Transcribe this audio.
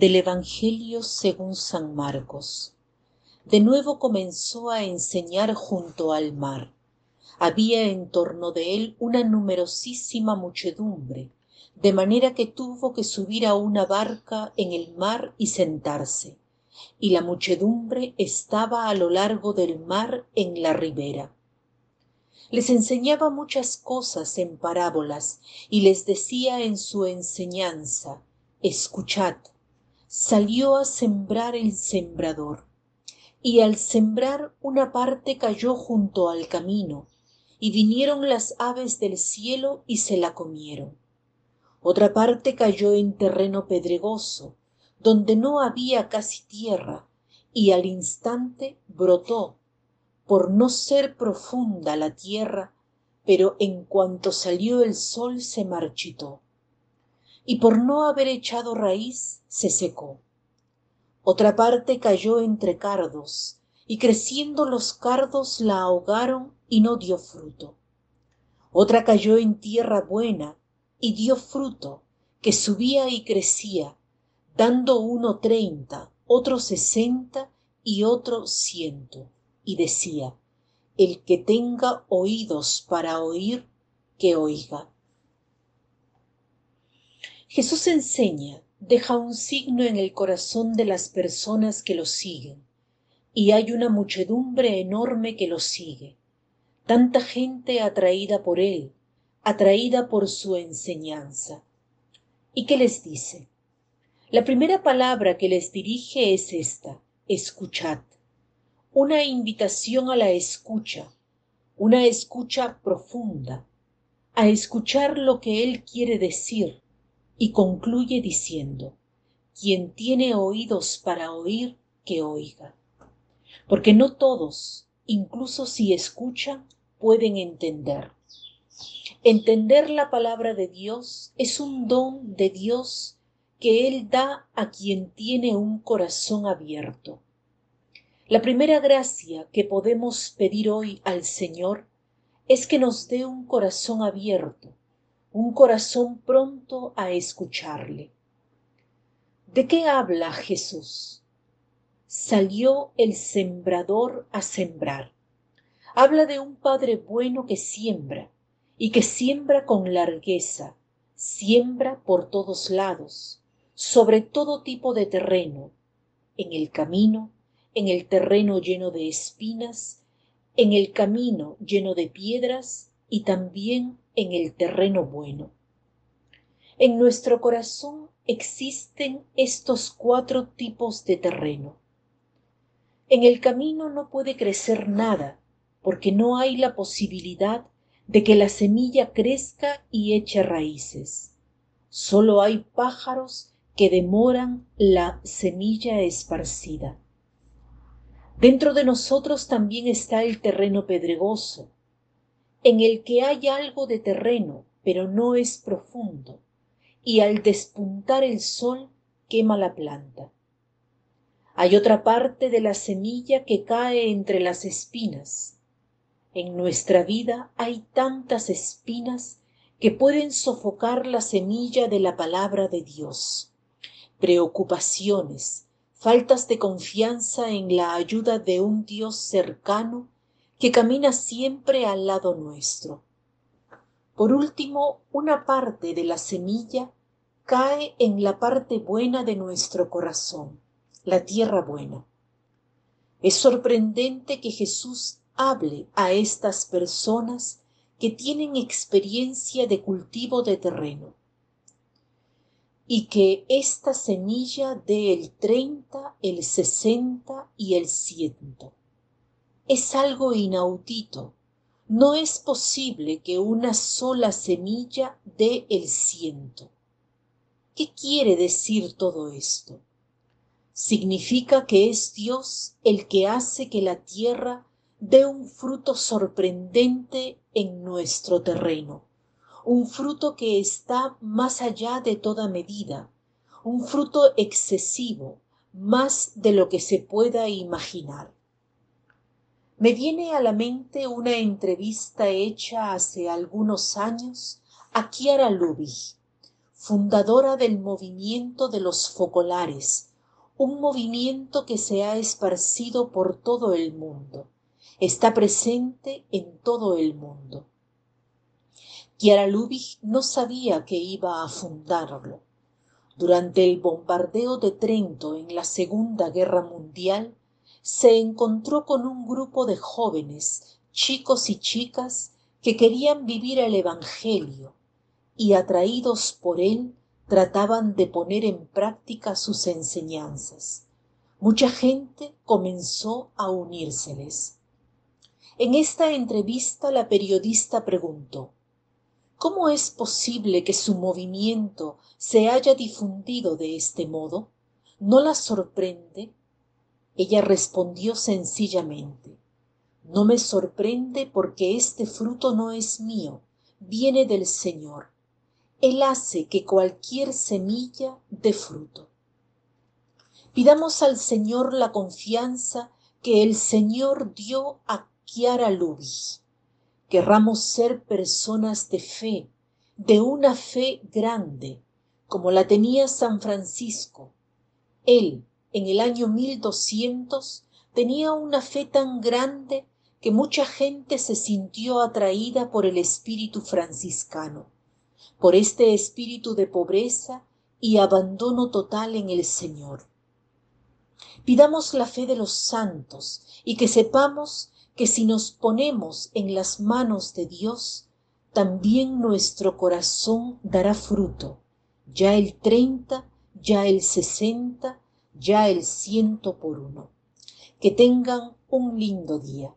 Del Evangelio según San Marcos. De nuevo comenzó a enseñar junto al mar. Había en torno de él una numerosísima muchedumbre, de manera que tuvo que subir a una barca en el mar y sentarse, y la muchedumbre estaba a lo largo del mar en la ribera les enseñaba muchas cosas en parábolas y les decía en su enseñanza escuchad salió a sembrar el sembrador y al sembrar una parte cayó junto al camino y vinieron las aves del cielo y se la comieron. Otra parte cayó en terreno pedregoso donde no había casi tierra y al instante brotó por no ser profunda la tierra pero en cuanto salió el sol se marchitó y por no haber echado raíz se secó. Otra parte cayó entre cardos y creciendo los cardos la ahogaron y no dio fruto. Otra cayó en tierra buena y dio fruto que subía y crecía dando uno treinta otro sesenta y otro ciento. Y decía el que tenga oídos para oír que oiga jesús enseña deja un signo en el corazón de las personas que lo siguen y hay una muchedumbre enorme que lo sigue. Tanta gente atraída por él atraída por su enseñanza. Y qué les dice la primera palabra que les dirige es esta escuchad. Una invitación a la escucha, una escucha profunda, a escuchar lo que Él quiere decir, y concluye diciendo, quien tiene oídos para oír, que oiga. Porque no todos, incluso si escuchan, pueden entender. Entender la palabra de Dios es un don de Dios que Él da a quien tiene un corazón abierto la primera gracia que podemos pedir hoy al Señor es que nos dé un corazón abierto, un corazón pronto a escucharle. ¿De qué habla Jesús? Salió el sembrador a sembrar. Habla de un Padre bueno que siembra, y que siembra con largueza, siembra por todos lados, sobre todo tipo de terreno, en el camino, en el terreno lleno de espinas, en el camino lleno de piedras y también en el terreno bueno. En nuestro corazón existen estos cuatro tipos de terreno. En el camino no puede crecer nada porque no hay la posibilidad de que la semilla crezca y eche raíces. Solo hay pájaros que demoran la semilla esparcida. Dentro de nosotros también está el terreno pedregoso, en el que hay algo de terreno, pero no es profundo, y al despuntar el sol quema la planta. Hay otra parte de la semilla que cae entre las espinas. En nuestra vida hay tantas espinas que pueden sofocar la semilla de la palabra de Dios. Preocupaciones, faltas de confianza en la ayuda de un Dios cercano que camina siempre al lado nuestro. Por último, una parte de la semilla cae en la parte buena de nuestro corazón, la tierra buena. Es sorprendente que Jesús hable a estas personas que tienen experiencia de cultivo de terreno y que esta semilla dé el treinta, el sesenta y el ciento. Es algo inaudito. No es posible que una sola semilla dé el ciento. ¿Qué quiere decir todo esto? Significa que es Dios el que hace que la tierra dé un fruto sorprendente en nuestro terreno un fruto que está más allá de toda medida, un fruto excesivo, más de lo que se pueda imaginar. Me viene a la mente una entrevista hecha hace algunos años a Chiara Lubich. fundadora del movimiento de los focolares, un movimiento que se ha esparcido por todo el mundo, está presente en todo el mundo. Chiara Lubich no sabía que iba a fundarlo. Durante el bombardeo de Trento en la Segunda Guerra Mundial, se encontró con un grupo de jóvenes, chicos y chicas, que querían vivir el Evangelio y atraídos por él trataban de poner en práctica sus enseñanzas. Mucha gente comenzó a unírseles. En esta entrevista la periodista preguntó, ¿Cómo es posible que su movimiento se haya difundido de este modo? ¿No la sorprende? Ella respondió sencillamente, no me sorprende porque este fruto no es mío, viene del Señor. Él hace que cualquier semilla dé fruto. Pidamos al Señor la confianza que el Señor dio a Chiara Lubis querramos ser personas de fe, de una fe grande, como la tenía San Francisco. Él, en el año 1200, tenía una fe tan grande que mucha gente se sintió atraída por el espíritu franciscano, por este espíritu de pobreza y abandono total en el Señor. Pidamos la fe de los santos y que sepamos que si nos ponemos en las manos de Dios, también nuestro corazón dará fruto, ya el treinta, ya el sesenta, ya el ciento por uno. Que tengan un lindo día.